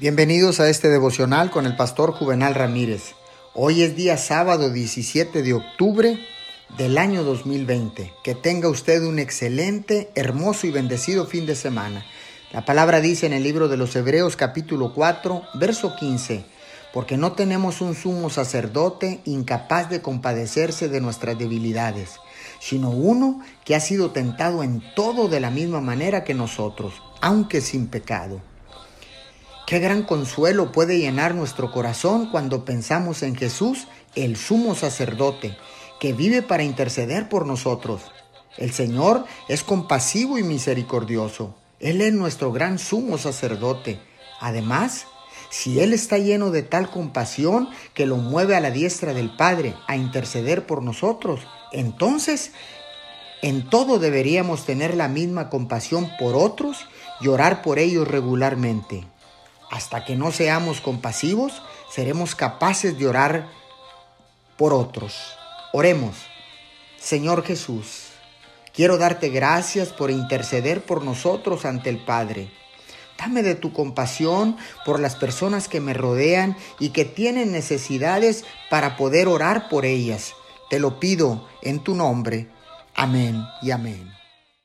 Bienvenidos a este devocional con el pastor Juvenal Ramírez. Hoy es día sábado 17 de octubre del año 2020. Que tenga usted un excelente, hermoso y bendecido fin de semana. La palabra dice en el libro de los Hebreos capítulo 4, verso 15, porque no tenemos un sumo sacerdote incapaz de compadecerse de nuestras debilidades, sino uno que ha sido tentado en todo de la misma manera que nosotros, aunque sin pecado. Qué gran consuelo puede llenar nuestro corazón cuando pensamos en Jesús, el sumo sacerdote, que vive para interceder por nosotros. El Señor es compasivo y misericordioso. Él es nuestro gran sumo sacerdote. Además, si Él está lleno de tal compasión que lo mueve a la diestra del Padre a interceder por nosotros, entonces en todo deberíamos tener la misma compasión por otros y orar por ellos regularmente. Hasta que no seamos compasivos, seremos capaces de orar por otros. Oremos. Señor Jesús, quiero darte gracias por interceder por nosotros ante el Padre. Dame de tu compasión por las personas que me rodean y que tienen necesidades para poder orar por ellas. Te lo pido en tu nombre. Amén y amén.